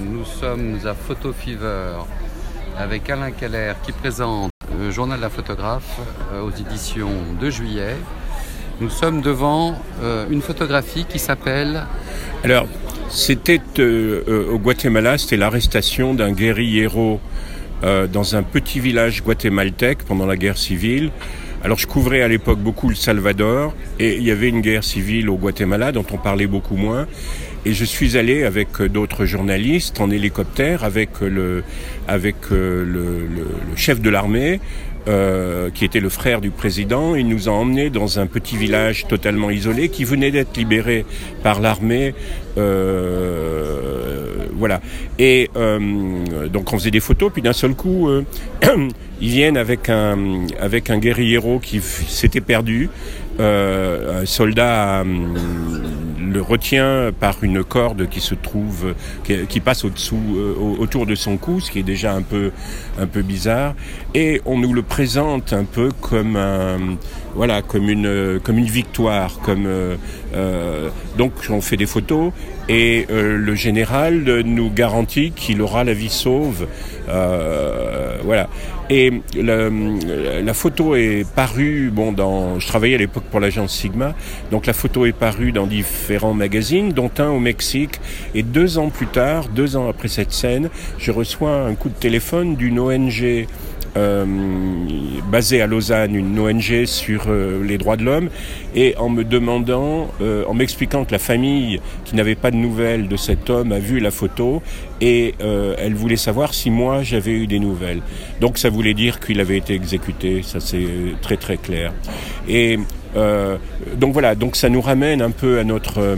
nous sommes à Photo Fever avec Alain Keller qui présente le journal de la photographe euh, aux éditions de juillet. Nous sommes devant euh, une photographie qui s'appelle... Alors, c'était euh, au Guatemala, c'était l'arrestation d'un guerriero dans un petit village guatémaltèque pendant la guerre civile. Alors je couvrais à l'époque beaucoup le Salvador et il y avait une guerre civile au Guatemala dont on parlait beaucoup moins. Et je suis allé avec d'autres journalistes en hélicoptère avec le, avec le, le chef de l'armée, euh, qui était le frère du président. Il nous a emmenés dans un petit village totalement isolé qui venait d'être libéré par l'armée. Euh, voilà. Et euh, donc on faisait des photos, puis d'un seul coup, euh, ils viennent avec un avec un guerriero qui s'était perdu. Un soldat le retient par une corde qui se trouve, qui, passe au-dessous, euh, autour de son cou, ce qui est déjà un peu, un peu bizarre. Et on nous le présente un peu comme un, voilà, comme une, comme une victoire, comme euh, euh, donc on fait des photos et euh, le général nous garantit qu'il aura la vie sauve, euh, voilà. Et la, la, photo est parue, bon, dans, je travaillais à l'époque pour l'agence Sigma, donc la photo est parue dans différents magazines, dont un au Mexique. Et deux ans plus tard, deux ans après cette scène, je reçois un coup de téléphone d'une ONG euh, basée à Lausanne, une ONG sur euh, les droits de l'homme, et en me demandant, euh, en m'expliquant que la famille qui n'avait pas de nouvelles de cet homme a vu la photo et euh, elle voulait savoir si moi j'avais eu des nouvelles. Donc ça voulait dire qu'il avait été exécuté, ça c'est très très clair. Et donc voilà, donc ça nous ramène un peu à notre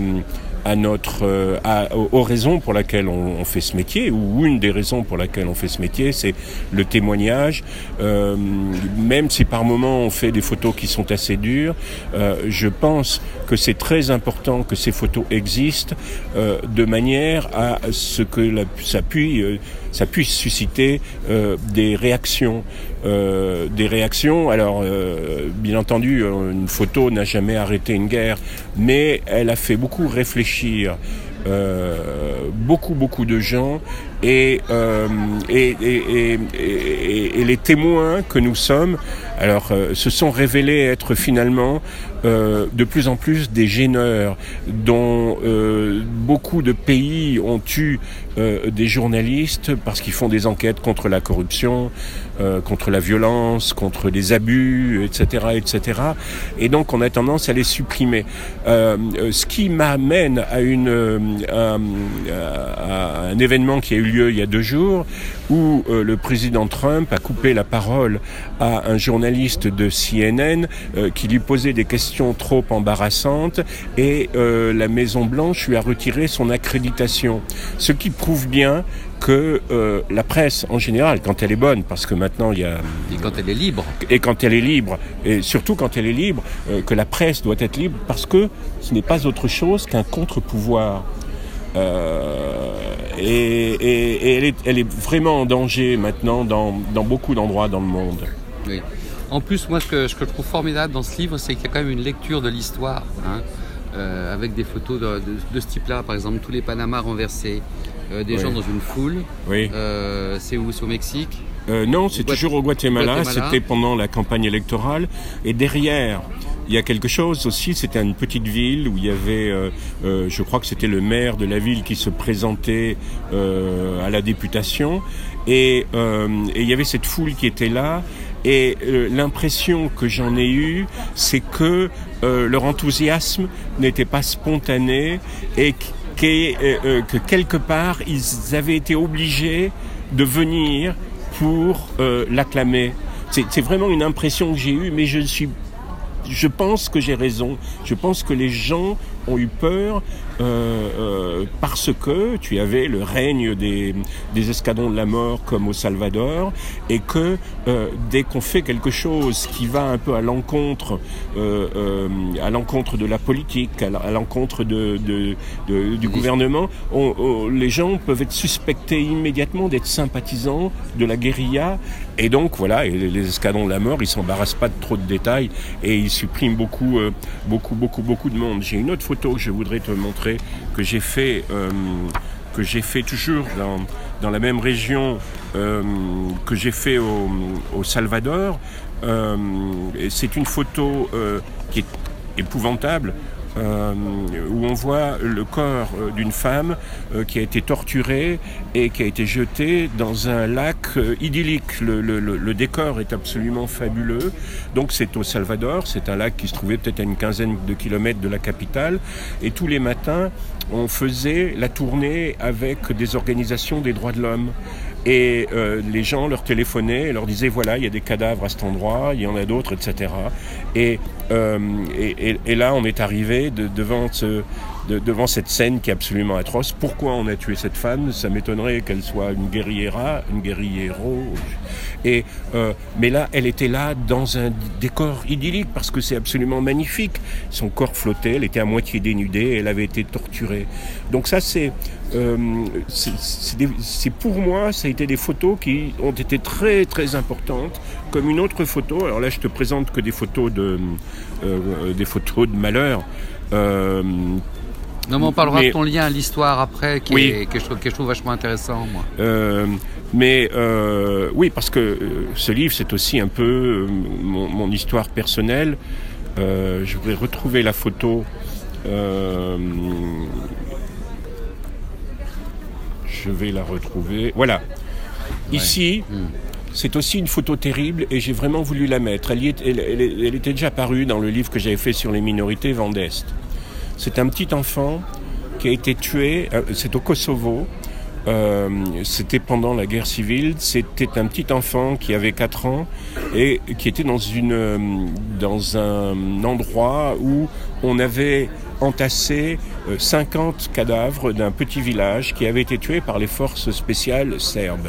à notre, euh, aux raisons pour lesquelles on, fait ce métier, ou une des raisons pour lesquelles on fait ce métier, c'est le témoignage. Euh, même si par moments on fait des photos qui sont assez dures, euh, je pense que c'est très important que ces photos existent euh, de manière à ce que la, ça, puisse, euh, ça puisse susciter euh, des réactions. des réactions. Alors, bien entendu, une photo n'a jamais arrêté une guerre, mais elle a fait beaucoup réfléchir euh, beaucoup beaucoup de gens et, euh, et, et, et, les témoins que nous sommes alors euh, se sont révélés être finalement euh, de plus en plus des gêneurs dont beaucoup de pays ont eu des journalistes parce qu'ils font des enquêtes contre la corruption, contre la violence, contre des abus, etc., etc. Et donc on a tendance à les supprimer. ce qui m'amène à à, un événement qui a eu lieu il y a deux jours où euh, le président Trump a coupé la parole à un journaliste de CNN euh, qui lui posait des questions trop embarrassantes et euh, la Maison Blanche lui a retiré son accréditation. Ce qui prouve bien que la presse en général, quand elle est bonne, parce que maintenant il y a... Et quand elle est libre. Et quand elle est libre, et surtout quand elle est libre, que la presse doit être libre parce que ce n'est pas autre chose qu'un contre-pouvoir. Euh, et, et, elle, est, elle, est, vraiment en danger maintenant dans, dans beaucoup d'endroits dans le monde. Oui. En plus, moi, ce que, ce que, je trouve formidable dans ce livre, c'est qu'il y a quand même une lecture de l'histoire, hein, euh, avec des photos de, de, de ce type-là, par exemple, tous les Panamas renversés, euh, des oui. gens dans une foule. Oui. C'est où? C'est au Mexique? Non, c'est toujours au Guatemala. Guatemala. C'était pendant la campagne électorale. Et derrière, il y a quelque chose aussi, c'était une petite ville où il y avait, euh, euh, je crois que c'était le maire de la ville qui se présentait euh, à la députation, et, euh, et, il y avait cette foule qui était là, et euh, l'impression que j'en ai eue, c'est que leur enthousiasme n'était pas spontané, et que, que quelque part, ils avaient été obligés de venir pour l'acclamer. C'est vraiment une impression que j'ai eue, mais je ne suis je pense que j'ai raison. Je pense que les gens ont eu peur euh, euh, parce que tu avais le règne des, des, escadrons de la mort comme au Salvador et que euh, dès qu'on fait quelque chose qui va un peu à l'encontre à l'encontre de la politique, à l'encontre de, de, de, du gouvernement, on, on, les gens peuvent être suspectés immédiatement d'être sympathisants de la guérilla et donc voilà, les escadrons de la mort, ils s'embarrassent pas de trop de détails et ils suppriment beaucoup, beaucoup, beaucoup, beaucoup de monde. J'ai une autre photo que je voudrais te montrer que j'ai fait euh, que j'ai fait toujours dans, dans la même région euh, que j'ai fait au, Salvador. Euh, c'est une photo euh, qui est épouvantable. Euh, où on voit le corps euh, d'une femme euh, qui a été torturée et qui a été jetée dans un lac euh, idyllique. Le, le- le- le décor est absolument fabuleux. Donc c'est au Salvador, c'est un lac qui se trouvait peut-être à une quinzaine de kilomètres de la capitale. Et tous les matins, on faisait la tournée avec des organisations des droits de l'homme. Et euh, les gens leur téléphonaient leur disaient voilà, il y a des cadavres à cet endroit, il y en a d'autres, etc. Et, euh, et, et- là, on est arrivé de- devant, ce, de- devant cette scène qui est absolument atroce. Pourquoi on a tué cette femme? Ça m'étonnerait qu'elle soit une guerriera, une guerriero. Et, euh, mais là, elle était là dans un décor idyllique parce que c'est absolument magnifique. Son corps flottait, elle était à moitié dénudée, elle avait été torturée. Donc ça, c'est euh, pour moi, ça a été des photos qui ont été très très importantes, comme une autre photo. Alors là, je te présente que des photos de euh, des photos de malheur. Non, mais on parlera Mais- de ton lien à l'histoire après, qui Oui. est- que, je trouve, que je trouve vachement intéressant, moi. Euh, mais euh, oui, parce que euh, ce livre, c'est aussi un peu mon, mon histoire personnelle. Euh, je voudrais retrouver la photo. Je vais la retrouver. Voilà. Ici, Mm. c'est aussi une photo terrible et j'ai vraiment voulu la mettre. Elle, y est- elle- elle- elle était déjà parue dans le livre que j'avais fait sur les minorités, Vent d'Est. C'est un petit enfant qui a été tué, euh, c'est au Kosovo, euh, c'était pendant la guerre civile, c'était un petit enfant qui avait 4 ans et qui était euh, dans un endroit où on avait entassé euh, 50 cadavres d'un petit village qui avait été tué par les forces spéciales serbes.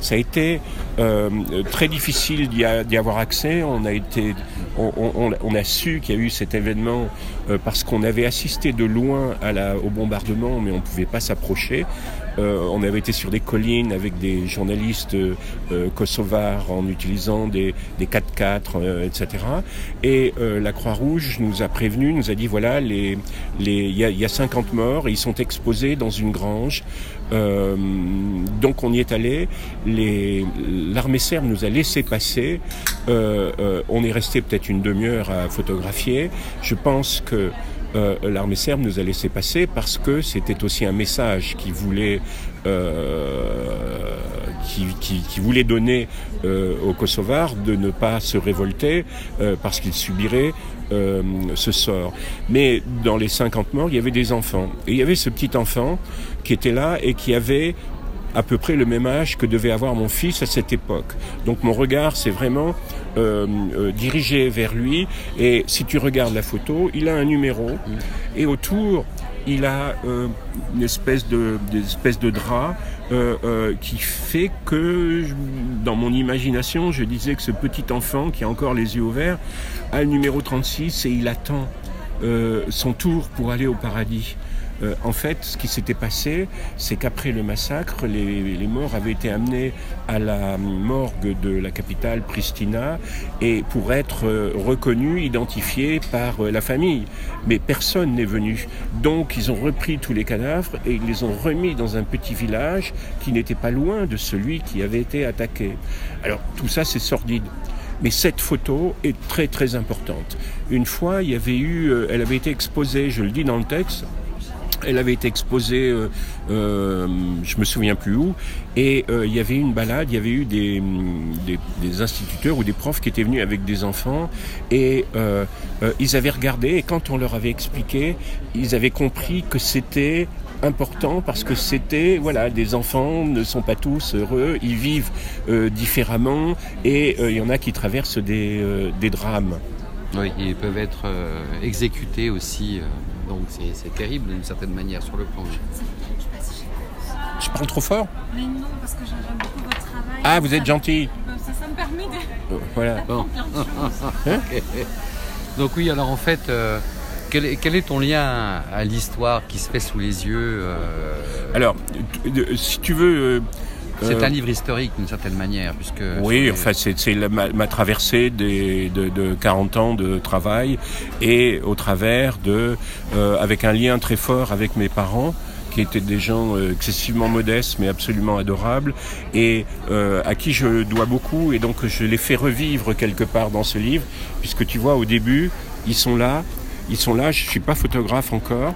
Ça a été euh, très difficile d'y avoir accès. On a su qu'il y a eu cet événement euh, parce qu'on avait assisté de loin au bombardement, mais on ne pouvait pas s'approcher. Euh, on avait été sur des collines avec des journalistes euh, euh, kosovars en utilisant des, des 4x4, euh, etc. Et euh, la Croix-Rouge nous a prévenus, nous a dit voilà, les, les, il y, a, il y a 50 morts, et ils sont exposés dans une grange. Euh, donc on y est allé. L'armée serbe nous a laissé passer. On est resté peut-être une demi-heure à photographier. Je pense que euh, l'armée serbe nous a laissé passer parce que c'était aussi un message qui voulait euh, qui, qui- qui voulait donner euh, aux Kosovars de ne pas se révolter euh, parce qu'ils subiraient euh, ce sort. Mais dans les 50 morts, il y avait des enfants. Et il y avait ce petit enfant qui était là et qui avait à peu près le même âge que devait avoir mon fils à cette époque. Donc mon regard s'est vraiment euh, euh, dirigé vers lui. Et si tu regardes la photo, il a un numéro et autour il a euh, une espèce de, espèces de drap euh, euh, qui fait que, dans mon imagination, je disais que ce petit enfant qui a encore les yeux ouverts a le numéro 36 et il attend euh, son tour pour aller au paradis. Euh, en fait, ce qui s'était passé, c'est qu'après le massacre, les, morts avaient été amenés à la morgue de la capitale Pristina et pour être euh, reconnus, identifiés par euh, la famille. Mais personne n'est venu. Donc, ils ont repris tous les cadavres et ils les ont remis dans un petit village qui n'était pas loin de celui qui avait été attaqué. Alors, tout ça, c'est sordide. Mais cette photo est très très importante. Une fois, il y avait eu, elle avait été exposée, je le dis dans le texte, elle avait été exposée, euh, euh, je me souviens plus où, et euh, il y avait une balade, il y avait eu des, hum, des, des instituteurs ou des profs qui étaient venus avec des enfants, et euh, ils avaient regardé, et quand on leur avait expliqué, ils avaient compris que c'était important parce que c'était voilà des enfants ne sont pas tous heureux ils vivent différemment et il y en a qui traversent des, des drames Oui, ils peuvent être euh, exécutés aussi. euh, donc c'est terrible d'une certaine manière sur le plan. je parle trop fort Mais non, parce que j'aime beaucoup votre travail. ah vous êtes gentil Ça, ça me permet de Euh, voilà Bon. plein de choses. Donc oui, alors en fait, euh, quel, est, quel est ton lien à l'histoire qui se fait sous les yeux euh, alors si tu veux euh, C'est euh, un livre historique d'une certaine manière, puisque Oui, enfin, c'est ma, ma traversée des, de, de 40 ans de travail et au travers de, euh, avec un lien très fort avec mes parents qui étaient des gens euh, excessivement modestes mais absolument adorables et euh, à qui je dois beaucoup et donc je les fais revivre quelque part dans ce livre puisque tu vois au début ils sont là, ils sont là, je suis pas photographe encore,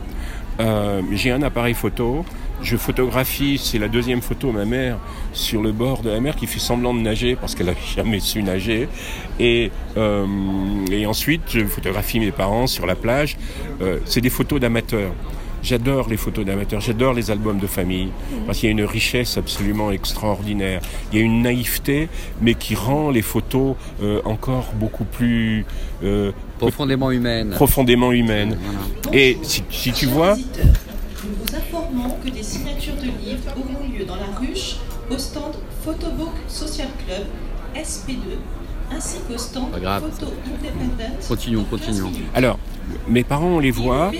euh, j'ai un appareil photo, je photographie, c'est la deuxième photo, ma mère sur le bord de la mer qui fait semblant de nager parce qu'elle n'a jamais su nager. Et, euh, et ensuite, je photographie mes parents sur la plage. Euh, c'est des photos d'amateurs. J'adore les photos d'amateurs, j'adore les albums de famille, parce qu'il y a une richesse absolument extraordinaire. Il y a une naïveté, mais qui rend les photos euh, encore beaucoup plus euh, Profondément humaine. profondément humaines. Voilà. Et si, si tu vois, Que des signatures de livres auront lieu dans la ruche au stand Photobook Social Club SP2 ainsi qu'au stand. Photo Independent. Continuons, continuons. Alors, mes parents, on les voit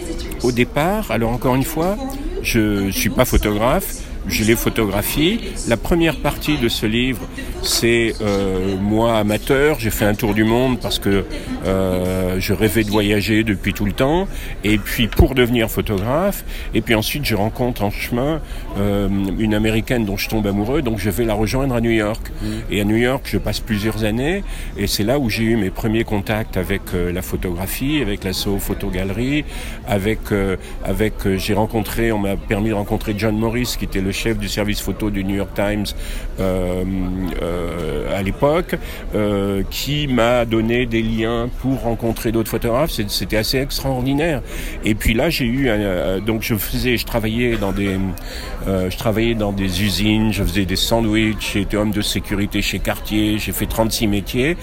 au départ. Alors encore une fois, je suis pas photographe, je les photographie. La première partie de ce livre, c'est euh, moi amateur. J'ai fait un tour du monde parce que euh, je rêvais de voyager depuis tout le temps. Et puis pour devenir photographe. Et puis ensuite, je rencontre en chemin euh, une américaine dont je tombe amoureux. Donc je vais la rejoindre à New York. Et à New York, je passe plusieurs années. Et c'est là où j'ai eu mes premiers contacts avec euh, la photographie, avec la Soho Photogalerie, avec euh, avec euh, j'ai rencontré, on m'a permis de rencontrer John Morris, qui était le chef du service photo du New York Times euh, euh, à l'époque, euh, qui m'a donné des liens pour rencontrer d'autres photographes. C'était assez extraordinaire. Et puis là, j'ai eu un, donc je faisais, je travaillais dans des je travaillais dans des usines, je faisais des sandwichs, j'étais homme de sécurité chez Cartier, j'ai fait 36 métiers,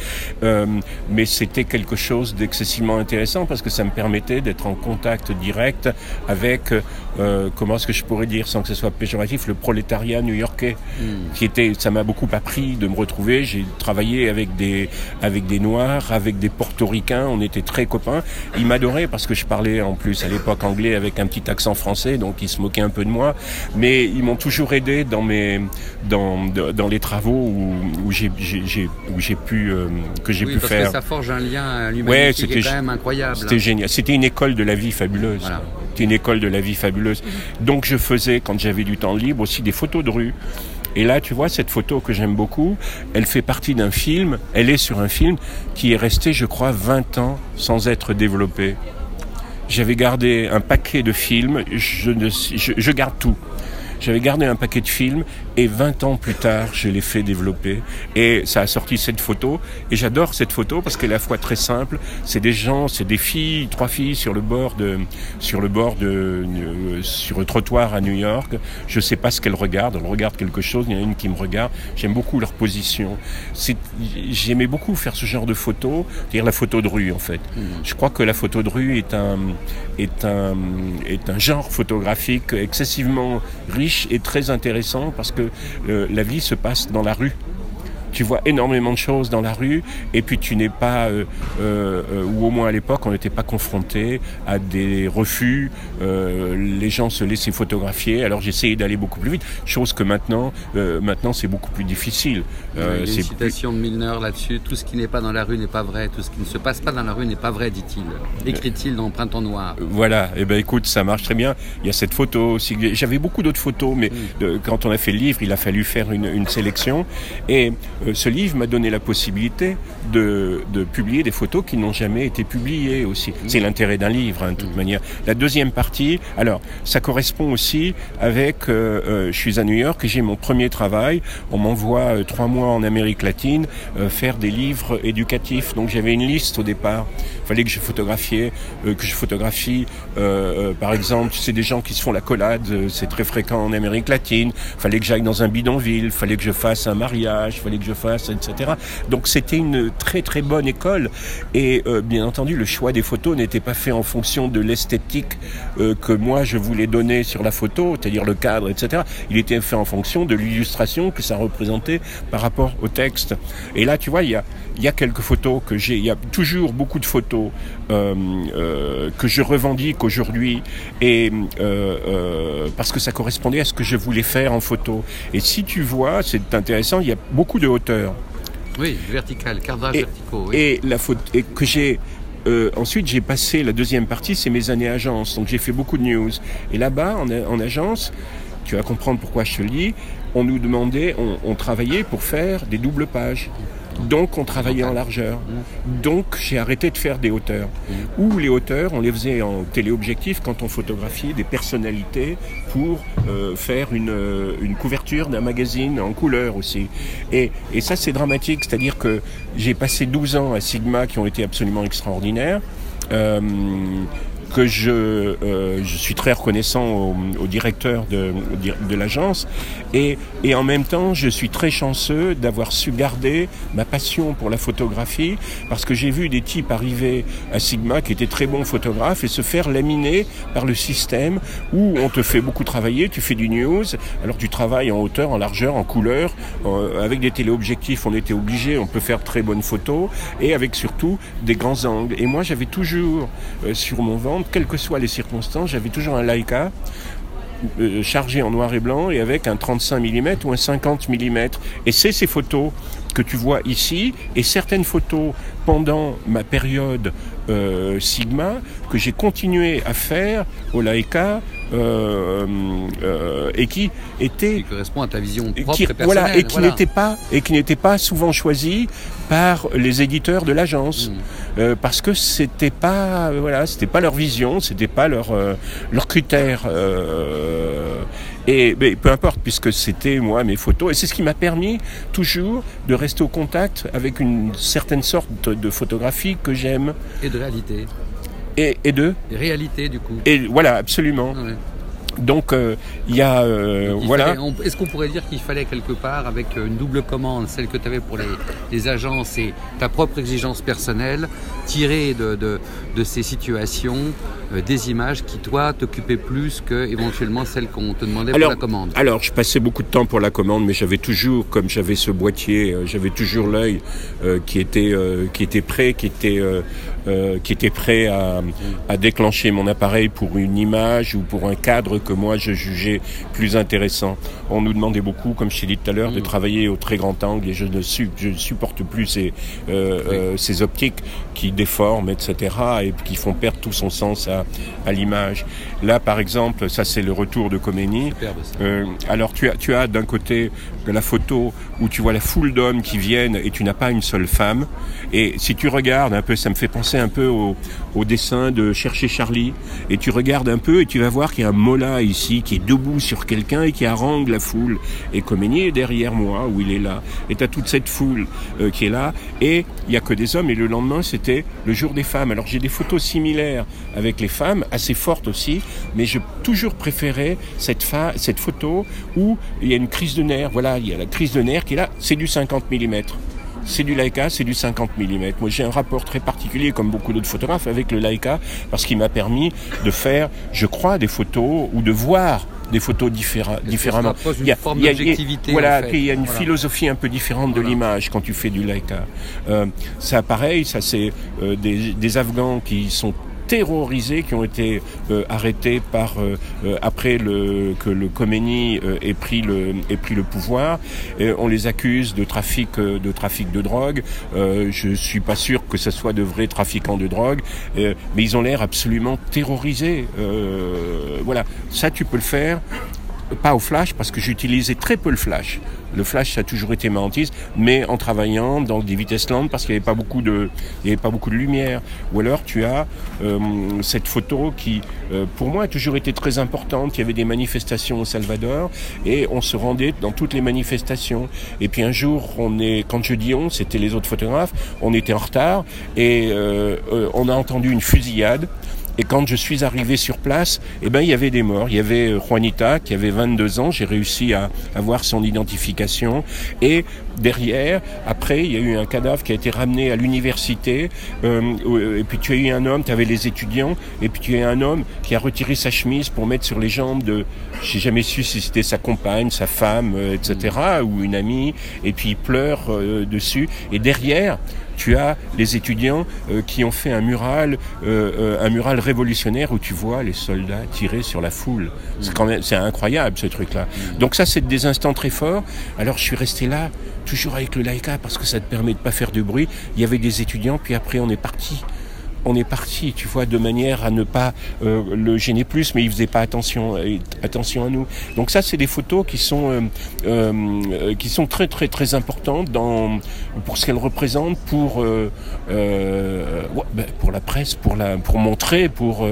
mais c'était quelque chose d'excessivement intéressant parce que ça me permettait d'être en contact direct avec, euh, comment est-ce que je pourrais dire sans que ce soit péjoratif, le prolétariat new-yorkais, qui était, ça m'a beaucoup appris de me retrouver. J'ai travaillé avec des, avec des Noirs, avec des Portoricains, on était très copains. Ils m'adoraient parce que je parlais en plus à l'époque anglais avec un petit accent français, donc ils se moquaient un peu de moi, mais ils m'ont toujours aidé dans mes, dans, dans les travaux où, où j'ai, où j'ai pu, euh, que j'ai Oui, pu parce faire. que ça forge un lien Ouais, l'humanité qui c'était est quand même incroyable. C'était génial. C'était une école de la vie fabuleuse. Voilà. C'était une école de la vie fabuleuse. Donc je faisais, quand j'avais du temps libre, aussi des photos de rue. Et là, tu vois, cette photo que j'aime beaucoup, elle fait partie d'un film, elle est sur un film qui est resté, je crois, 20 ans sans être développé. J'avais gardé un paquet de films, je, garde tout. J'avais gardé un paquet de films et 20 ans plus tard, je l'ai fait développer. Et ça a sorti cette photo. Et j'adore cette photo parce qu'elle est à la fois très simple. C'est des gens, c'est des filles, trois filles sur le bord de, sur le bord de, euh, sur le trottoir à New York. Je sais pas ce qu'elles regardent. Elles regardent quelque chose. Il y en a une qui me regarde. J'aime beaucoup leur position. C'est, j'aimais beaucoup faire ce genre de photo, c'est-à-dire la photo de rue en fait. Je crois que la photo de rue est un, est un, est un genre photographique excessivement riche et très intéressant parce que euh, la vie se passe dans la rue. Tu vois énormément de choses dans la rue et puis tu n'es pas, euh, euh, euh, ou au moins à l'époque, on n'était pas confronté à des refus. les gens se laissaient photographier. Alors j'essayais d'aller beaucoup plus vite, chose que maintenant, maintenant c'est beaucoup plus difficile. Euh, Il y a une plus- citation de Milner là-dessus. Tout ce qui n'est pas dans la rue n'est pas vrai. Tout ce qui ne se passe pas dans la rue n'est pas vrai, dit-il. Écrit-il dans Printemps Noir. Voilà, et ben écoute, ça marche très bien. Il y a cette photo aussi. J'avais beaucoup d'autres photos, mais de- quand on a fait le livre, il a fallu faire une, une sélection. Et ce livre m'a donné la possibilité de, de publier des photos qui n'ont jamais été publiées aussi. C'est l'intérêt d'un livre, hein, de toute manière. La deuxième partie, alors, ça correspond aussi avec. euh, euh, je suis à New York et j'ai mon premier travail. On m'envoie euh, trois mois en Amérique latine euh, faire des livres éducatifs. Donc j'avais une liste au départ. Il fallait que je photographiais, euh, que je photographie, euh, euh, par exemple, c'est des gens qui se font la collade, euh, c'est très fréquent en Amérique latine. Fallait que j'aille dans un bidonville, fallait que je fasse un mariage, fallait que je fasse, etc. Donc c'était une très très bonne école. Et euh, bien entendu, le choix des photos n'était pas fait en fonction de l'esthétique euh, que moi je voulais donner sur la photo, c'est-à-dire le cadre, etc. Il était fait en fonction de l'illustration que ça représentait par rapport au texte. Et là, tu vois, il y a, il y a quelques photos que j'ai. Il y a toujours beaucoup de photos que je revendique aujourd'hui, et euh, euh, parce que ça correspondait à ce que je voulais faire en photo. Et si tu vois, c'est intéressant. Il y a beaucoup de hauteur Oui, vertical, cadrage verticaux. Oui. et la faute et que j'ai euh, ensuite, j'ai passé la deuxième partie, c'est mes années agence. Donc j'ai fait beaucoup de news. Et là-bas, en, en agence, tu vas comprendre pourquoi je te le dis, on nous demandait, on, on travaillait pour faire des doubles pages. Donc on travaillait en largeur. Donc j'ai arrêté de faire des hauteurs. Ou les hauteurs, on les faisait en téléobjectif quand on photographiait des personnalités pour euh, faire une, euh, une couverture d'un magazine en couleur aussi. Et, et ça c'est dramatique, c'est-à-dire que j'ai passé 12 ans à Sigma qui ont été absolument extraordinaires. Euh, que je, euh, je suis très reconnaissant au, au directeur de, de l'agence et, et en même temps je suis très chanceux d'avoir su garder ma passion pour la photographie parce que j'ai vu des types arriver à Sigma qui étaient très bons photographes et se faire laminer par le système où on te fait beaucoup travailler, tu fais du news, alors tu travailles en hauteur, en largeur, en couleur, euh, avec des téléobjectifs on était obligé, on peut faire très bonnes photos et avec surtout des grands angles. Et moi j'avais toujours euh, sur mon ventre quelles que soient les circonstances, j'avais toujours un Leica euh, chargé en noir et blanc et avec un 35 mm ou un 50 mm. Et c'est ces photos que tu vois ici et certaines photos pendant ma période euh, Sigma que j'ai continué à faire au Leica et qui était Qui correspond à ta vision propre qui, et personnelle. voilà, et qui voilà. n'était pas et qui n'était pas souvent choisi par les éditeurs de l'agence Mm. Euh, parce que c'était pas euh, voilà c'était pas leur vision c'était pas leur euh, leur critère euh, et mais peu importe puisque c'était moi mes photos et c'est ce qui m'a permis toujours de rester au contact avec une certaine sorte de, de photographie que j'aime Et de réalité. Et, et de réalité, du coup. et voilà absolument ouais. donc euh, il y a euh, Il voilà Est-ce qu'on pourrait dire qu'il fallait quelque part, avec euh, une double commande, celle que tu avais pour les, les agences et ta propre exigence personnelle, tirer de, de, de ces situations euh, des images qui, toi, t'occupaient plus que éventuellement celles qu'on te demandait Alors, pour la commande? Alors, je passais beaucoup de temps pour la commande, mais j'avais toujours, comme j'avais ce boîtier, j'avais toujours l'œil qui était qui était prêt, qui était euh, qui était prêt à, à déclencher mon appareil pour une image ou pour un cadre que moi je jugeais plus intéressant. On nous demandait beaucoup, comme je t'ai dit tout à l'heure, de Mm. travailler au très grand angle et je ne, su- je ne supporte plus ces, euh, euh, ces optiques qui déforment, etc. et qui font perdre tout son sens à, à l'image. Là, par exemple, ça c'est le retour de Khomeini. Superbe, ça. Euh, alors tu as, tu as d'un côté la photo où tu vois la foule d'hommes qui viennent et tu n'as pas une seule femme. Et si tu regardes un peu, ça me fait penser un peu au, au dessin de Chercher Charlie. Et tu regardes un peu et tu vas voir qu'il y a un Mola ici qui est debout sur quelqu'un et qui harangue la foule. Et Khomeini est derrière moi où il est là. Et tu as toute cette foule euh, qui est là. Et il n'y a que des hommes. Et le lendemain, c'était le jour des femmes. Alors j'ai des photos similaires avec les femmes, assez fortes aussi, mais j'ai toujours préféré cette, fa- cette photo où il y a une crise de nerfs. Voilà, il y a la crise de nerfs qui est là, c'est du 50 mm. C'est du Leica, c'est du 50 mm. Moi, j'ai un rapport très particulier, comme beaucoup d'autres photographes, avec le Leica, parce qu'il m'a permis de faire, je crois, des photos ou de voir des photos différa- différemment. Il y a- forme y a- d'objectivité, Voilà, en fait. puis il y a une Voilà. philosophie un peu différente de l'image quand tu fais du Leica. Euh, ça, pareil, ça c'est euh, des, des Afghans qui sont terrorisés, qui ont été euh, arrêtés par euh, euh, après le, que le Khomeini ait pris le ait pris le pouvoir. On les accuse de trafic de trafic de drogue. Je suis pas sûr que ce soit de vrais trafiquants de drogue, mais ils ont l'air absolument terrorisés. Voilà, ça tu peux le faire pas au flash parce que j'utilisais très peu le flash. Le flash ça a toujours été ma hantise, mais en travaillant dans des vitesses lentes parce qu'il n'y avait pas beaucoup de, il y avait pas beaucoup de lumière. Ou alors tu as euh, cette photo qui, euh, pour moi, a toujours été très importante. Il y avait des manifestations au Salvador et on se rendait dans toutes les manifestations. Et puis un jour, on est, quand je dis on, c'était les autres photographes, on était en retard et euh, euh, on a entendu une fusillade. Et quand je suis arrivé sur place, eh ben, il y avait des morts. Il y avait euh, Juanita qui avait 22 ans. J'ai réussi à avoir son identification. Et derrière, après, il y a eu un cadavre qui a été ramené à l'université. Euh, et puis tu as eu un homme, tu avais les étudiants. Et puis tu as eu un homme qui a retiré sa chemise pour mettre sur les jambes de, j'ai jamais su si c'était sa compagne, sa femme, euh, etc. ou une amie. Et puis il pleure euh, dessus. Et derrière, tu as les étudiants euh, qui ont fait un mural, euh, euh, un mural révolutionnaire où tu vois les soldats tirer sur la foule. C'est quand même, c'est incroyable ce truc-là. Donc ça, c'est des instants très forts. Alors je suis resté là, toujours avec le Leica, parce que ça te permet de pas faire de bruit. Il y avait des étudiants, puis après on est parti on est parti, tu vois, de manière à ne pas euh, le gêner plus, mais il faisait pas attention, euh, attention à nous. Donc ça, c'est des photos qui sont euh, qui sont très très très importantes dans pour ce qu'elles représentent, pour ouais, ben, pour la presse, pour la pour montrer, pour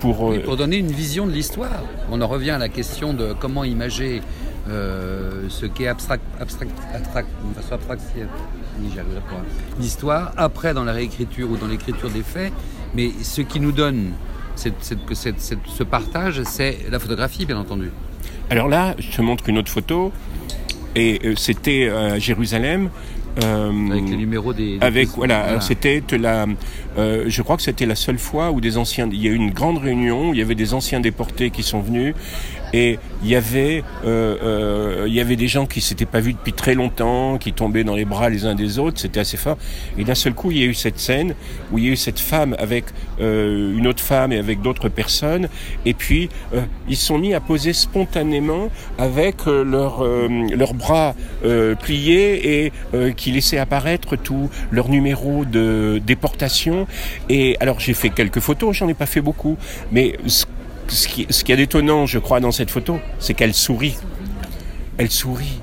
pour donner une vision de l'histoire. On en revient à la question de comment imager ce qu'est abstract, abstract, abstract, de l'histoire, après dans la réécriture ou dans l'écriture des faits, mais ce qui nous donne cette- cette- ce partage, c'est la photographie, bien entendu. Alors là, je te montre une autre photo, et euh, c'était à Jérusalem. euh, Avec les numéros des. des Avec voilà, c'était la, euh, je crois que c'était la seule fois où des anciens, il y a eu une grande réunion, où il y avait des anciens déportés qui sont venus et il y avait, euh, euh, il y avait des gens qui s'étaient pas vus depuis très longtemps, qui tombaient dans les bras les uns des autres, c'était assez fort. Et d'un seul coup, il y a eu cette scène où il y a eu cette femme avec euh, une autre femme et avec d'autres personnes, et puis ils sont mis à poser spontanément avec leurs leurs bras pliés et qui laissaient apparaître tous leurs numéros de déportation. Et alors j'ai fait quelques photos, j'en ai pas fait beaucoup, mais ce, ce qui, ce qui est étonnant, je crois, dans cette photo, c'est qu'elle sourit. Elle sourit.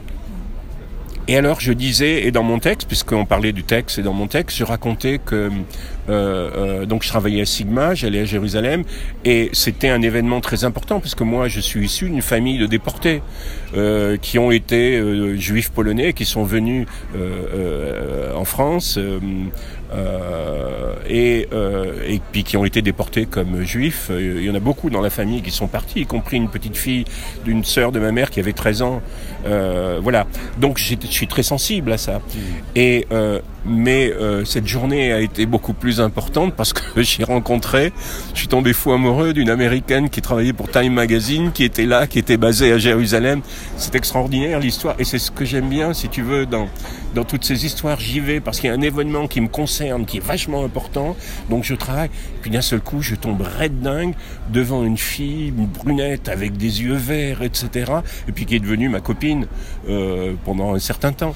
Et alors je disais, et dans mon texte, puisqu'on parlait du texte, et dans mon texte, je racontais que euh, euh, donc je travaillais à Sigma, j'allais à Jérusalem, et c'était un événement très important parce que moi je suis issu d'une famille de déportés euh, qui ont été euh, juifs polonais, qui sont venus euh, euh, en France. Euh, et, euh, et puis qui ont été déportés comme juifs. Euh, Il y en a beaucoup dans la famille qui sont partis, y compris une petite fille d'une sœur de ma mère qui avait 13 ans. Euh, voilà. Donc je suis très sensible à ça. Et euh, mais euh, cette journée a été beaucoup plus importante parce que j'ai rencontré, je suis tombé fou amoureux d'une américaine qui travaillait pour Time Magazine, qui était là, qui était basée à Jérusalem. C'est extraordinaire l'histoire et c'est ce que j'aime bien, si tu veux, dans dans toutes ces histoires. J'y vais parce qu'il y a un événement qui me concerne, qui est vachement important. Donc je travaille. Puis d'un seul coup, je tombe raide dingue devant une fille, une brunette avec des yeux verts, etc. Et puis qui est devenue ma copine euh, pendant un certain temps.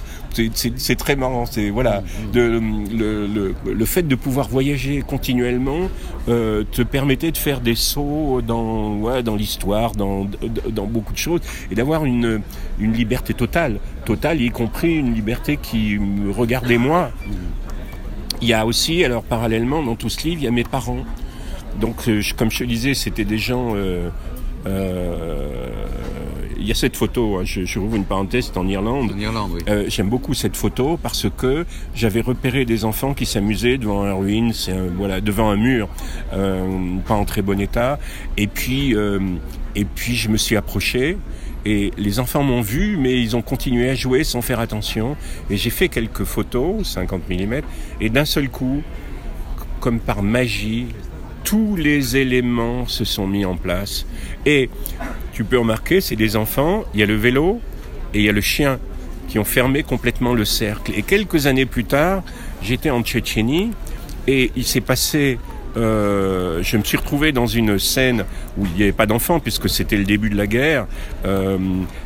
C'est très marrant. C'est voilà, le, le, le fait de pouvoir voyager continuellement euh, te permettait de faire des sauts dans dans l'histoire, dans, dans beaucoup de choses, et d'avoir une une liberté totale, totale, y compris une liberté qui me regardait moi. Il y a aussi, alors parallèlement dans tout ce livre, il y a mes parents. Donc, euh, comme je te disais, c'était des gens. euh, il y a cette photo, hein, je, je rouvre une parenthèse, c'est en Irlande. En Irlande, oui. Euh, J'aime beaucoup cette photo parce que j'avais repéré des enfants qui s'amusaient devant un ruine, c'est voilà, devant un mur, euh, pas en très bon état. Et puis, euh, et puis je me suis approché. Et les enfants m'ont vu, mais ils ont continué à jouer sans faire attention. Et j'ai fait quelques photos, 50 mm, et d'un seul coup, comme par magie, tous les éléments se sont mis en place. Et tu peux remarquer, c'est des enfants, il y a le vélo et il y a le chien qui ont fermé complètement le cercle. Et quelques années plus tard, j'étais en Tchétchénie et il s'est passé... euh, je me suis retrouvé dans une scène où il n'y avait pas d'enfants puisque c'était le début de la guerre. Euh,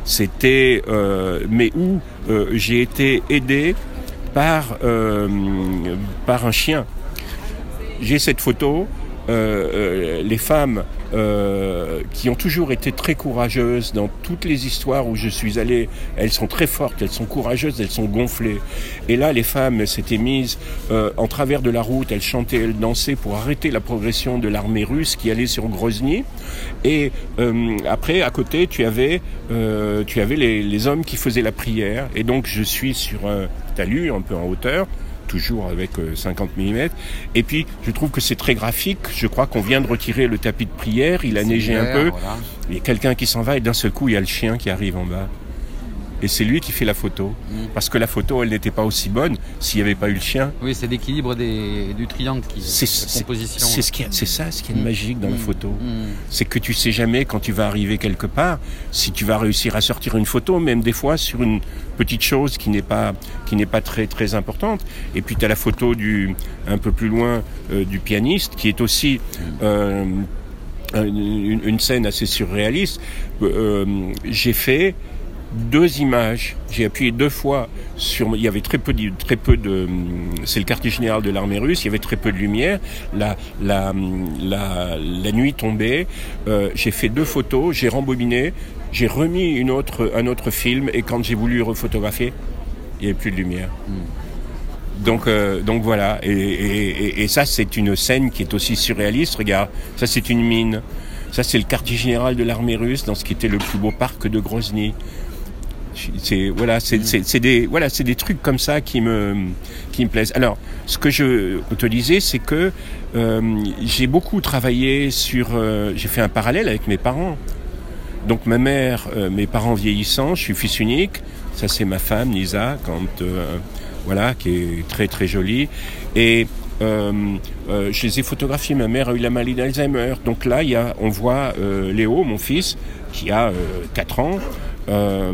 c'était, euh, mais où j'ai été aidé par par un chien. J'ai cette photo. Euh, euh, les femmes euh, qui ont toujours été très courageuses dans toutes les histoires où je suis allé, elles sont très fortes, elles sont courageuses, elles sont gonflées. Et là, les femmes s'étaient mises euh, en travers de la route, elles chantaient, elles dansaient pour arrêter la progression de l'armée russe qui allait sur Grozny. Et euh, après, à côté, tu avais, euh, tu avais les, les hommes qui faisaient la prière. Et donc, je suis sur un talus un peu en hauteur toujours avec euh, 50 mm. Et puis, je trouve que c'est très graphique. Je crois qu'on vient de retirer le tapis de prière. Il a neigé un peu. voilà. Il y a quelqu'un qui s'en va et d'un seul coup, il y a le chien qui arrive en bas. Et c'est lui qui fait la photo. Mm. Parce que la photo, elle n'était pas aussi bonne s'il n'y avait pas eu le chien. Oui, c'est l'équilibre des- du triangle qui C'est composition. c'est ce qui est- c'est ça ce qui est Mm. magique dans la Mm. photo. C'est que tu sais jamais quand tu vas arriver quelque part si tu vas réussir à sortir une photo, même des fois sur une petite chose qui n'est pas qui n'est pas très très importante. Et puis tu as la photo du un peu plus loin euh, du pianiste qui est aussi euh, une, une scène assez surréaliste. Euh, J'ai fait deux images. J'ai appuyé deux fois sur. Il y avait très peu, de, très peu de. C'est le quartier général de l'armée russe. Il y avait très peu de lumière. La, la, la, la nuit tombait. Euh, j'ai fait deux photos. J'ai rembobiné. J'ai remis une autre, un autre film. Et quand j'ai voulu refotographier, il n'y avait plus de lumière. Donc, euh, donc voilà. Et, et, et ça, c'est une scène qui est aussi surréaliste. Regarde, ça, c'est une mine. Ça, c'est le quartier général de l'armée russe dans ce qui était le plus beau parc de Grozny. C'est voilà, c'est des voilà, c'est des trucs comme ça qui me qui me plaisent. Alors, ce que je te disais, c'est que euh, j'ai beaucoup travaillé sur. euh, j'ai fait un parallèle avec mes parents. Donc ma mère, euh, mes parents vieillissants, je suis fils unique. Ça c'est ma femme Lisa, quand euh, voilà, qui est très très jolie. Et euh, euh, je les ai photographiés. Ma mère a eu la maladie d'Alzheimer. Donc là, il y a, on voit euh, Léo, mon fils, qui a euh, 4 ans. Euh,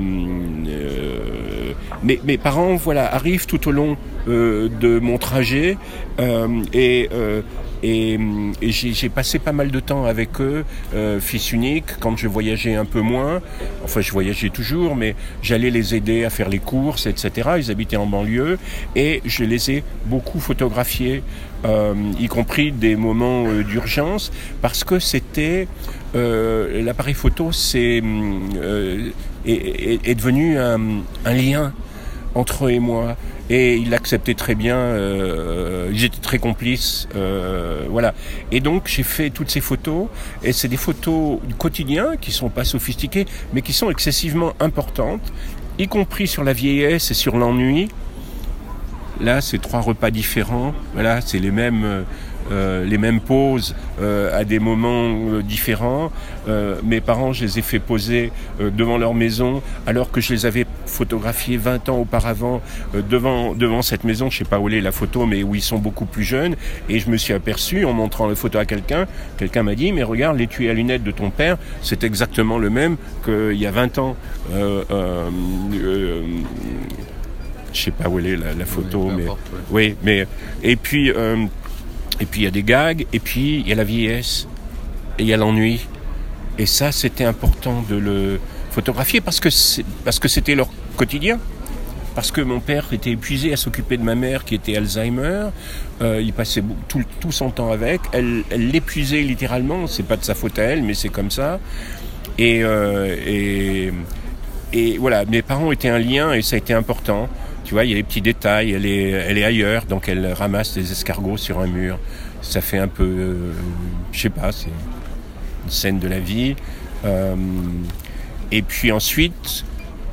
euh, mes, mes parents, voilà, arrivent tout au long euh, de mon trajet euh, et euh, et, et j'ai j'ai passé pas mal de temps avec eux, fils unique, quand je voyageais un peu moins. Enfin, je voyageais toujours, mais j'allais les aider à faire les courses, etc. Ils habitaient en banlieue et je les ai beaucoup photographiés, y compris des moments d'urgence, parce que c'était euh, l'appareil photo, c'est euh, est, devenu un, un lien entre eux et moi. Et il l'acceptait très bien, euh, ils étaient très complices, euh, voilà. Et donc j'ai fait toutes ces photos, et c'est des photos du quotidien qui sont pas sophistiquées, mais qui sont excessivement importantes, y compris sur la vieillesse et sur l'ennui. Là, c'est trois repas différents. Voilà, c'est les mêmes, euh, les mêmes poses euh, à des moments euh, différents. Mes parents, je les ai fait poser devant leur maison, alors que je les avais photographiés 20 ans auparavant devant devant cette maison. Je sais pas où est la photo, mais où ils sont beaucoup plus jeunes. Et je me suis aperçu en montrant la photo à quelqu'un, quelqu'un m'a dit, mais regarde, l'étui à lunettes de ton père, c'est exactement le même qu'il y a 20 ans. Euh, euh, euh, je sais pas où elle est la, la photo, peu mais importe, ouais. oui, mais et puis et puis il y a des gags, et puis il y a la vieillesse, et il y a l'ennui, et ça c'était important de le photographier parce que c'était leur quotidien. Parce que mon père était épuisé à s'occuper de ma mère qui était Alzheimer, Euh, il passait tout, tout son temps avec, elle l'épuisait littéralement, c'est pas de sa faute à elle, mais c'est comme ça. Et, euh, et voilà, mes parents étaient un lien et ça a été important. Tu vois, il y a des petits détails, elle est, elle est ailleurs, donc elle ramasse des escargots sur un mur. Ça fait un peu, euh, je sais pas, c'est une scène de la vie. Euh, et puis ensuite,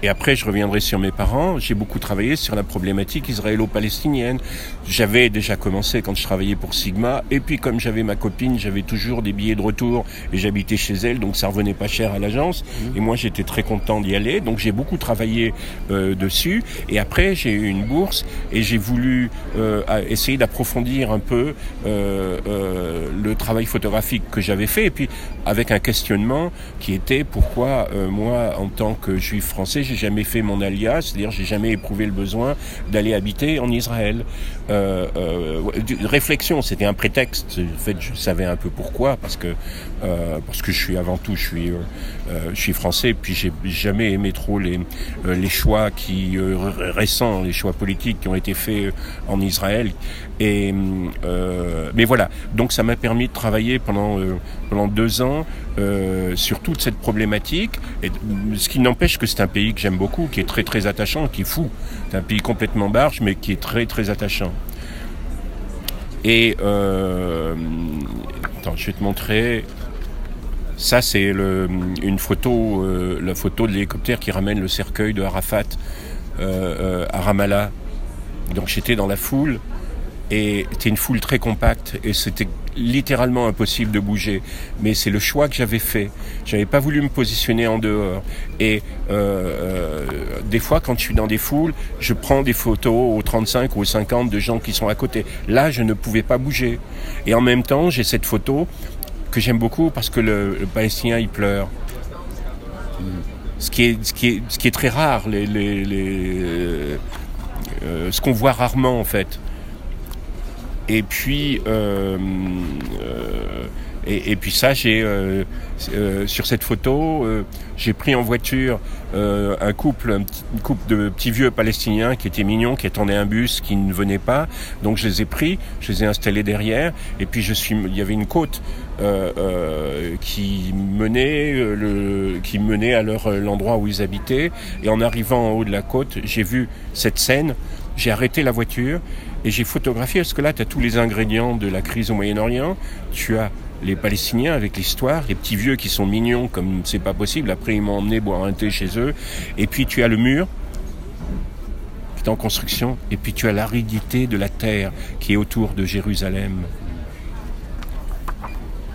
et après je reviendrai sur mes parents, j'ai beaucoup travaillé sur la problématique israélo-palestinienne. J'avais déjà commencé quand je travaillais pour Sigma, et puis comme j'avais ma copine, j'avais toujours des billets de retour, et j'habitais chez elle, donc ça revenait pas cher à l'agence, et moi j'étais très content d'y aller, donc j'ai beaucoup travaillé euh, dessus, et après j'ai eu une bourse, et j'ai voulu euh, essayer d'approfondir un peu euh, euh, le travail photographique que j'avais fait, et puis avec un questionnement qui était pourquoi euh, moi, en tant que juif français, j'ai jamais fait mon alias, c'est-à-dire j'ai jamais éprouvé le besoin d'aller habiter en Israël. Euh, euh, réflexion, c'était un prétexte. En fait, je savais un peu pourquoi, parce que euh, parce que je suis avant tout, je suis euh, euh, je suis français, puis j'ai jamais aimé trop les euh, les choix qui ré- récents, les choix politiques qui ont été faits en Israël. Euh, mais voilà, donc ça m'a permis de travailler pendant euh, pendant deux ans euh, sur toute cette problématique. Ce qui n'empêche que c'est un pays que j'aime beaucoup, qui est très très attachant, qui est fou. C'est un pays complètement barge, mais qui est très très attachant. Et attends, je vais te montrer. Ça, c'est une photo, la photo de l'hélicoptère qui ramène le cercueil de Arafat à Ramallah. Donc j'étais dans la foule et c'était une foule très compacte et c'était littéralement impossible de bouger. Mais c'est le choix que j'avais fait. J'avais pas voulu me positionner en dehors. Et euh, euh, des fois, quand je suis dans des foules, je prends des photos aux 35 ou aux 50 de gens qui sont à côté. Là, je ne pouvais pas bouger. Et en même temps, j'ai cette photo que j'aime beaucoup parce que le, le Palestinien, il pleure. Ce qui est, ce qui est, ce qui est très rare, les, les, les, euh, euh, ce qu'on voit rarement en fait. Et puis, euh, euh, Et, puis ça, j'ai euh, euh, sur cette photo, euh, j'ai pris en voiture euh, un couple, un une couple de petits vieux palestiniens qui étaient mignons, qui attendaient un bus, qui ne venait pas. Donc je les ai pris, je les ai installés derrière. Et puis je suis, il y avait une côte qui menait le, qui menait à leur l'endroit où ils habitaient. Et en arrivant en haut de la côte, j'ai vu cette scène. J'ai arrêté la voiture et j'ai photographié parce que là, tu as tous les ingrédients de la crise au Moyen-Orient. Tu as les Palestiniens avec l'histoire, les petits vieux qui sont mignons comme c'est pas possible. Après, ils m'ont emmené boire un thé chez eux. Et puis tu as le mur qui est en construction. Et puis tu as l'aridité de la terre qui est autour de Jérusalem.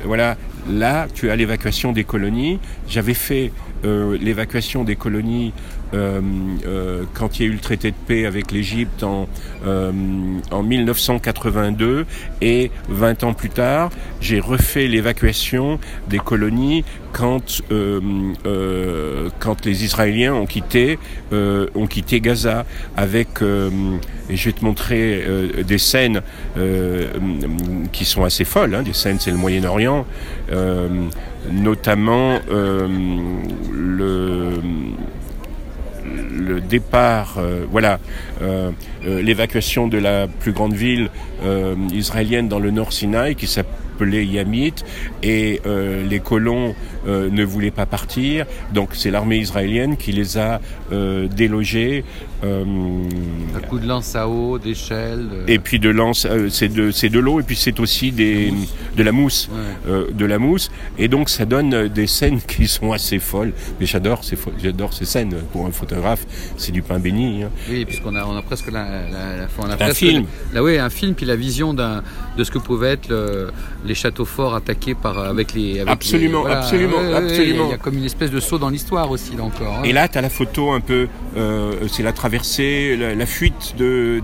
Voilà, là, tu as l'évacuation des colonies. J'avais fait euh, l'évacuation des colonies quand il y a eu le traité de paix avec l'Égypte en, euh, en 1982 et 20 ans plus tard, j'ai refait l'évacuation des colonies quand euh, euh, quand les Israéliens ont quitté euh, ont quitté Gaza avec euh, et je vais te montrer euh, des scènes euh, qui sont assez folles. Hein, des scènes, c'est le Moyen-Orient, euh, notamment euh, le le départ, euh, voilà, euh, euh, l'évacuation de la plus grande ville israélienne dans le Nord Sinaï qui s'appelait Yamit et euh, les colons euh, ne voulaient pas partir, donc c'est l'armée israélienne qui les a euh, délogés. Un coup de lance à eau, d'échelle. de- et puis de lance, c'est de, c'est de l'eau et puis c'est aussi des, de la mousse, Ouais. de la mousse. Et donc ça donne des scènes qui sont assez folles. Mais j'adore ces, pho- j'adore ces scènes. Pour un photographe, c'est du pain béni. hein. Oui, puisqu'on a, on a presque la, la, la- on a Un presque- film. Là, oui, un film, puis la vision d'un, de ce que pouvaient être le- les châteaux forts attaqués par, avec les. Avec Absolument, les- absolument, ouais, ouais, absolument. Il y a comme une espèce de saut dans l'histoire aussi, là encore. hein. Et là, tu as la photo un peu, euh, c'est la traversée, la, la fuite de,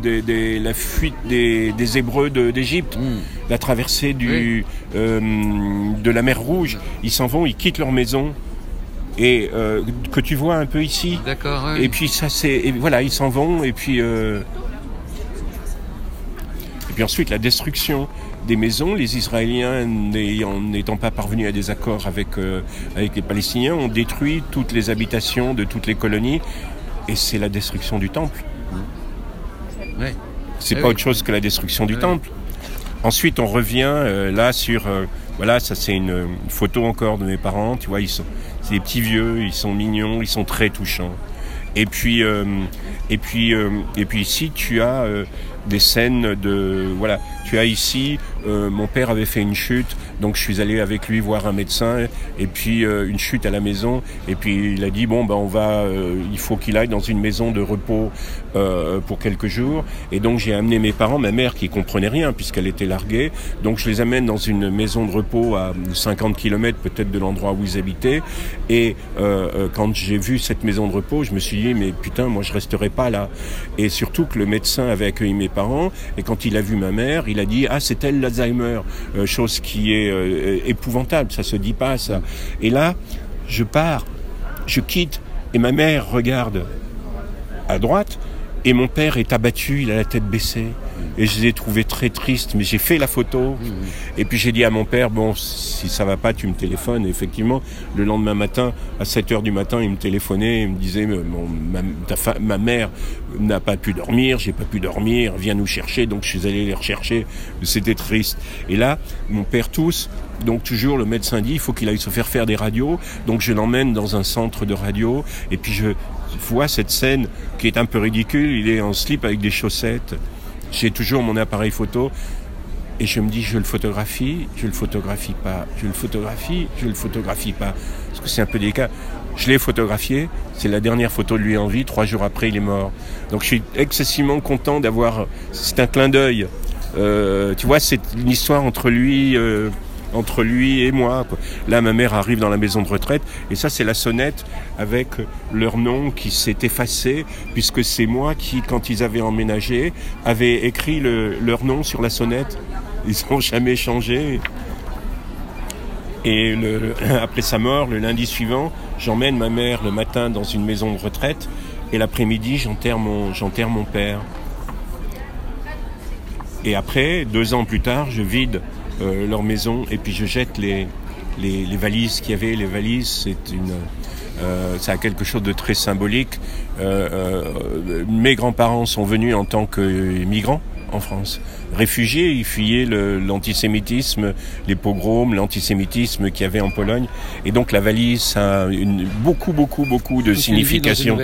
la fuite des, des Hébreux d'Égypte, Hmm. la traversée du, euh, de la mer Rouge. Ils s'en vont, ils quittent leur maison. Et euh, que tu vois un peu ici, D'accord. Et puis ça c'est voilà ils s'en vont et puis euh, et puis ensuite la destruction des maisons. Les Israéliens n'étant pas parvenus à des accords avec euh, avec les Palestiniens ont détruit toutes les habitations de toutes les colonies et c'est la destruction du temple. Ouais. C'est Ah pas oui. autre chose que la destruction du Oui. temple. Ensuite, on revient euh, là sur euh, voilà, ça c'est une, une photo encore de mes parents. Tu vois, ils sont c'est des petits vieux, ils sont mignons, ils sont très touchants. Et puis euh, et puis et puis ici, tu as des scènes de voilà, tu as ici euh, mon père avait fait une chute, donc je suis allé avec lui voir un médecin et puis euh, une chute à la maison et puis il a dit bon ben on va euh, il faut qu'il aille dans une maison de repos euh, pour quelques jours et donc j'ai amené mes parents, ma mère qui comprenait rien puisqu'elle était larguée, donc je les amène dans une maison de repos à 50 km peut-être de l'endroit où ils habitaient et euh, euh, quand j'ai vu cette maison de repos, je me suis dit mais putain moi je resterai pas là et surtout que le médecin avait accueilli mes et quand il a vu ma mère, il a dit ah c'est elle l'Alzheimer, Euh, chose qui est euh, épouvantable, ça se dit pas ça. Et là, je pars, je quitte et ma mère regarde à droite et mon père est abattu, il a la tête baissée. Et je les ai trouvés très tristes, mais j'ai fait la photo. Et puis j'ai dit à mon père, bon, si ça va pas, tu me téléphones. Et effectivement, le lendemain matin, à 7 heures du matin, il me téléphonait, il me disait, mon- ma, ta ma mère n'a pas pu dormir, j'ai pas pu dormir, viens nous chercher. Donc je suis allé les rechercher. C'était triste. Et là, mon père tousse. Donc toujours le médecin dit il faut qu'il aille se faire faire des radios. Donc je l'emmène dans un centre de radio et puis je vois cette scène qui est un peu ridicule. Il est en slip avec des chaussettes. J'ai toujours mon appareil photo et je me dis je le photographie, je le photographie pas, je le photographie, je le photographie pas. Parce que c'est un peu délicat. Je l'ai photographié, c'est la dernière photo de lui en vie, trois jours après il est mort. Donc je suis excessivement content d'avoir... C'est un clin d'œil. Euh, tu vois, c'est une histoire entre lui, euh, entre lui et moi. Là, ma mère arrive dans la maison de retraite et ça, c'est la sonnette avec leur nom qui s'est effacé puisque c'est moi qui, quand ils avaient emménagé, avait écrit le- leur nom sur la sonnette. Ils n'ont jamais changé. Et après sa mort, le lundi suivant, j'emmène ma mère le matin dans une maison de retraite et l'après-midi, j'enterre mon père. Et après, deux ans plus tard, je vide euh, leur maison et puis je jette les, les, les valises qu'il y avait. Les valises, c'est une, euh, ça a quelque chose de très symbolique. Euh, euh, mes grands-parents sont venus en tant que migrants en France. Réfugiés, ils fuyaient le- l'antisémitisme, les pogroms, l'antisémitisme qu'il y avait en Pologne. Et donc la valise, a une, beaucoup, beaucoup, beaucoup de signification.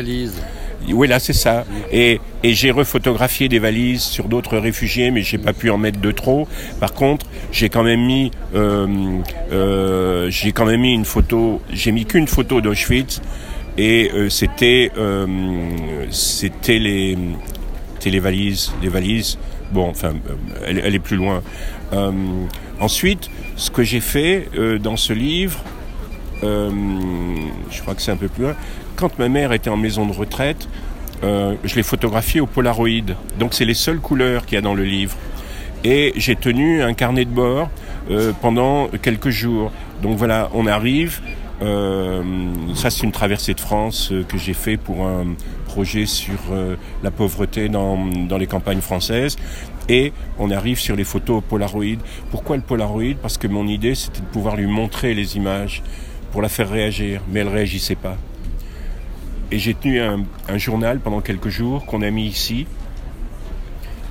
Oui, là, c'est ça. Et, et j'ai refotographié des valises sur d'autres réfugiés, mais j'ai pas pu en mettre de trop. Par contre, j'ai quand même mis, euh, euh, j'ai quand même mis une photo. J'ai mis qu'une photo d'Auschwitz, et euh, c'était, euh, c'était les, c'était les valises, les valises. Bon, enfin, euh, elle, elle est plus loin. Euh, ensuite, ce que j'ai fait dans ce livre, je crois que c'est un peu plus loin. Quand ma mère était en maison de retraite, euh, je l'ai photographiée au Polaroid. Donc c'est les seules couleurs qu'il y a dans le livre. Et j'ai tenu un carnet de bord euh, pendant quelques jours. Donc voilà, on arrive. euh, ça c'est une traversée de France que j'ai fait pour un projet sur la pauvreté dans, dans les campagnes françaises. Et on arrive sur les photos au Polaroid. Pourquoi le Polaroid? Parce que mon idée c'était de pouvoir lui montrer les images pour la faire réagir, mais elle réagissait pas. Et j'ai tenu un, journal pendant quelques jours qu'on a mis ici.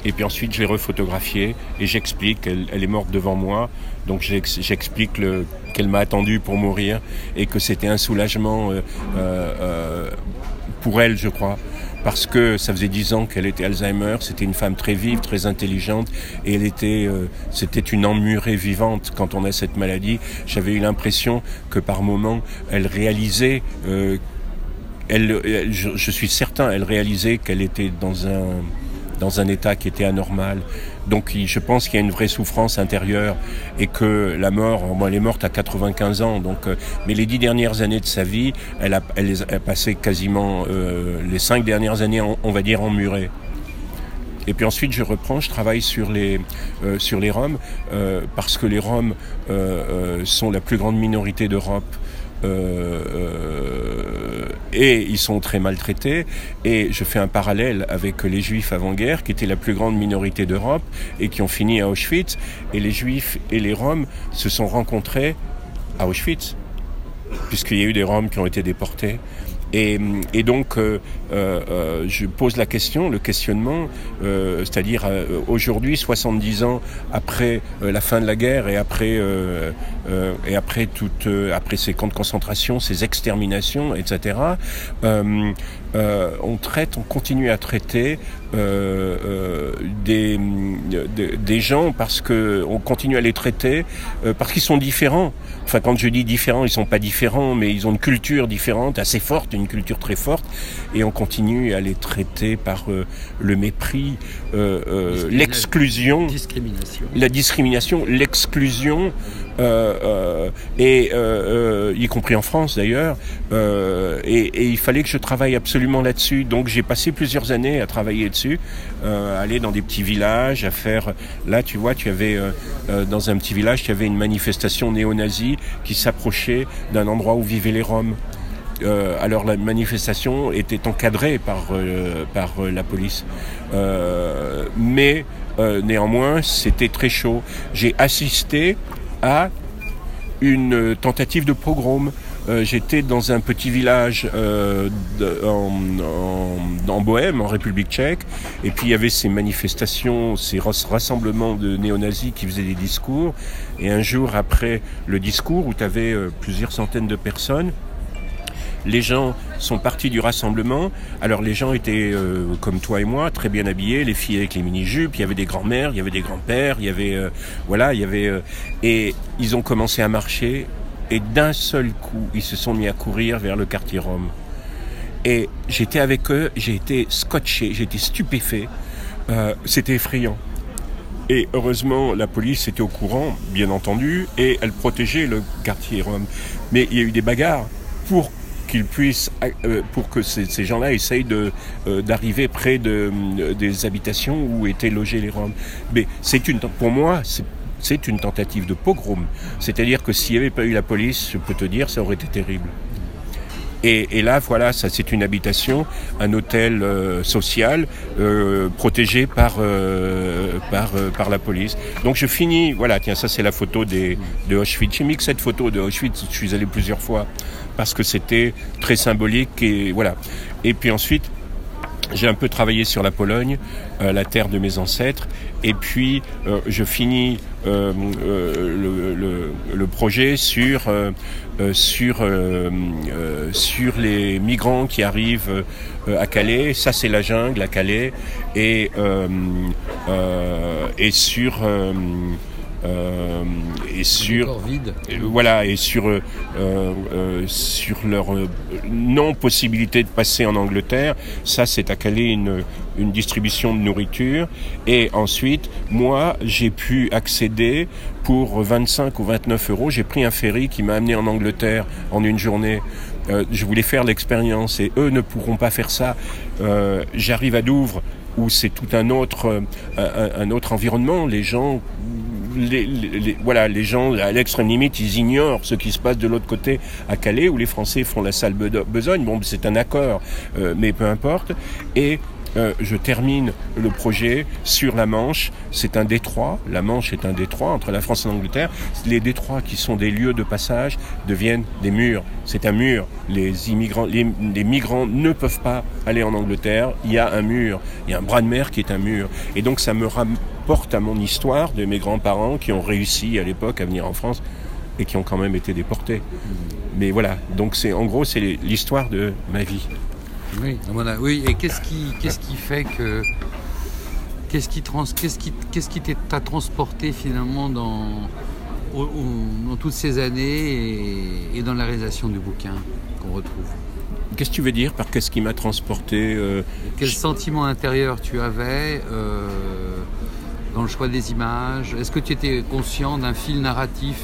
Et puis ensuite, je l'ai refotographié et j'explique, elle, est morte devant moi, donc j'ex- j'explique le- qu'elle m'a attendu pour mourir et que c'était un soulagement euh, euh, euh, pour elle, je crois, parce que ça faisait dix ans qu'elle était Alzheimer, c'était une femme très vive, très intelligente, et elle était, c'était une emmurée vivante quand on a cette maladie. J'avais eu l'impression que par moments, elle réalisait elle, je, suis certain, elle réalisait qu'elle était dans un dans un état qui était anormal. Donc je pense qu'il y a une vraie souffrance intérieure et que la mort, moi elle est morte à 95 ans, donc euh, mais les dix dernières années de sa vie, elle a, passé quasiment euh, les cinq dernières années, on, va dire emmurée. Et puis ensuite, je reprends, je travaille sur les, euh, sur les Roms, parce que les Roms sont la plus grande minorité d'Europe. Euh, euh, et ils sont très maltraités. Et je fais un parallèle avec les Juifs avant-guerre, qui étaient la plus grande minorité d'Europe et qui ont fini à Auschwitz. Et les Juifs et les Roms se sont rencontrés à Auschwitz, puisqu'il y a eu des Roms qui ont été déportés. Et, et donc, euh, euh, euh, je pose la question, le questionnement, euh, c'est-à-dire euh, aujourd'hui, 70 ans après la fin de la guerre et après et après toute, après ces camps de concentration, ces exterminations, etc. on traite, on continue à traiter euh, euh, des, des des gens parce que on continue à les traiter euh, parce qu'ils sont différents. Enfin, quand je dis différents, ils sont pas différents, mais ils ont une culture différente, assez forte, une culture très forte, et on continue à les traiter par euh, le mépris, euh, euh, l'exclusion, Discrimination. la discrimination, l'exclusion, euh, euh, et y compris en France d'ailleurs. Euh, et, et il fallait que je travaille absolument là-dessus. Donc j'ai passé plusieurs années à travailler dessus, euh, aller dans des petits villages, à faire. Là, tu vois, tu avais euh, euh, dans un petit village, tu avais une manifestation néo-nazie qui s'approchait d'un endroit où vivaient les Roms. Alors la manifestation était encadrée par par la police, mais néanmoins c'était très chaud. J'ai assisté à une tentative de pogrom. Euh, J'étais dans un petit village euh, en, Bohème, en République tchèque, et puis il y avait ces manifestations, ces ras- rassemblements de néo-nazis qui faisaient des discours, et un jour après le discours, où tu avais plusieurs centaines de personnes, les gens sont partis du rassemblement. Alors les gens étaient euh, comme toi et moi, très bien habillés, les filles avec les mini-jupes, il y avait des grands-mères, il y avait des grands-pères, il y avait euh, voilà, il y avait euh, et ils ont commencé à marcher et d'un seul coup, ils se sont mis à courir vers le quartier Rome. Et j'étais avec eux, j'ai été scotché, j'ai été stupéfait. Euh, C'était effrayant. Et heureusement, la police était au courant, bien entendu, et elle protégeait le quartier Rome. Mais il y a eu des bagarres pour qu'ils puissent, euh, pour que ces, gens-là essayent euh, d'arriver près de, des habitations où étaient logés les Roms. Mais c'est une, pour moi, c'est c'est une tentative de pogrom. C'est-à-dire que s'il n'y avait pas eu la police, je peux te dire, ça aurait été terrible. Et, là, voilà, ça c'est une habitation, un hôtel euh, social euh, protégé par euh, par la police. Donc je finis, voilà, tiens, ça c'est la photo de Auschwitz. J'ai mis que cette photo de Auschwitz, je suis allé plusieurs fois parce que c'était très symbolique et voilà. Et puis ensuite, j'ai un peu travaillé sur la Pologne, euh, la terre de mes ancêtres, et puis euh, je finis euh, euh, le, le, le, projet sur euh, euh, sur sur les migrants qui arrivent à Calais. Ça c'est la jungle à Calais, et et sur euh, euh, et sur vide. voilà et sur euh, euh, sur leur euh, non possibilité de passer en Angleterre ça c'est à Calais une une distribution de nourriture. Et ensuite moi j'ai pu accéder pour 25 ou 29 euros. J'ai pris un ferry qui m'a amené en Angleterre en une journée. Euh, je voulais faire l'expérience et eux ne pourront pas faire ça. Euh, j'arrive à Douvres où c'est tout un autre euh, un, un autre environnement. Les gens les, voilà, les gens, à l'extrême limite, ils ignorent ce qui se passe de l'autre côté à Calais, où les Français font la sale besogne. Bon, c'est un accord, euh, mais peu importe. Et euh, je termine le projet sur la Manche. C'est un détroit. La Manche est un détroit entre la France et l'Angleterre. Les détroits qui sont des lieux de passage deviennent des murs. C'est un mur. Les immigrants, les, migrants ne peuvent pas aller en Angleterre. Il y a un mur. Il y a un bras de mer qui est un mur. Et donc ça me rapporte à mon histoire de mes grands-parents qui ont réussi à l'époque à venir en France et qui ont quand même été déportés. Mais voilà. Donc c'est en gros c'est l'histoire de ma vie. Oui, voilà. oui. Et qu'est-ce qui, qu'est-ce qui fait que, qu'est-ce qui trans, qu'est-ce qui, qu'est-ce qui t'a transporté finalement dans, au, au, dans toutes ces années et, et, dans la réalisation du bouquin qu'on retrouve? Qu'est-ce que tu veux dire par qu'est-ce qui m'a transporté euh, Quel je... sentiment intérieur tu avais euh, dans le choix des images Est-ce que tu étais conscient d'un fil narratif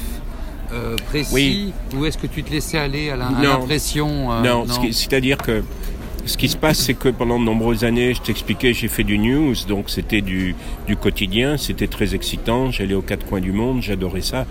euh, précis oui. ou est-ce que tu te laissais aller à l'impression euh, Non, non. c'est-à-dire que ce qui se passe, c'est que pendant de nombreuses années, je t'expliquais, j'ai fait du news, donc c'était du, du, quotidien, c'était très excitant, j'allais aux quatre coins du monde, j'adorais ça.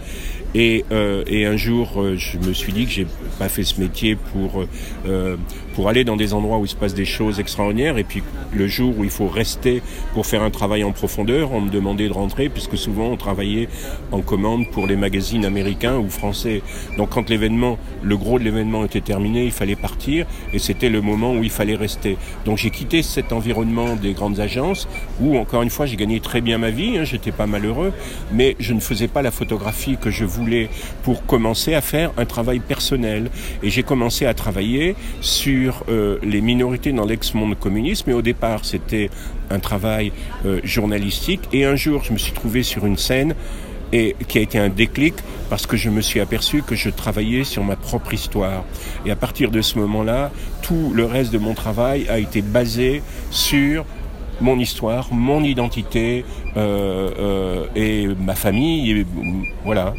Et, euh, et, un jour, euh, je me suis dit que j'ai pas fait ce métier pour euh, pour aller dans des endroits où il se passe des choses extraordinaires. Et puis le jour où il faut rester pour faire un travail en profondeur, on me demandait de rentrer, puisque souvent on travaillait en commande pour les magazines américains ou français. Donc quand l'événement, le gros de l'événement était terminé, il fallait partir, et c'était le moment où il fallait rester. Donc j'ai quitté cet environnement des grandes agences, où encore une fois j'ai gagné très bien ma vie, hein, j'étais pas malheureux, mais je ne faisais pas la photographie que je voulais pour commencer à faire un travail personnel. Et j'ai commencé à travailler sur euh, les minorités dans l'ex-monde communiste, mais au départ c'était un travail euh, journalistique. Et un jour je me suis trouvé sur une scène et qui a été un déclic parce que je me suis aperçu que je travaillais sur ma propre histoire. Et à partir de ce moment-là, tout le reste de mon travail a été basé sur mon histoire, mon identité euh, euh, et ma famille. Et, voilà.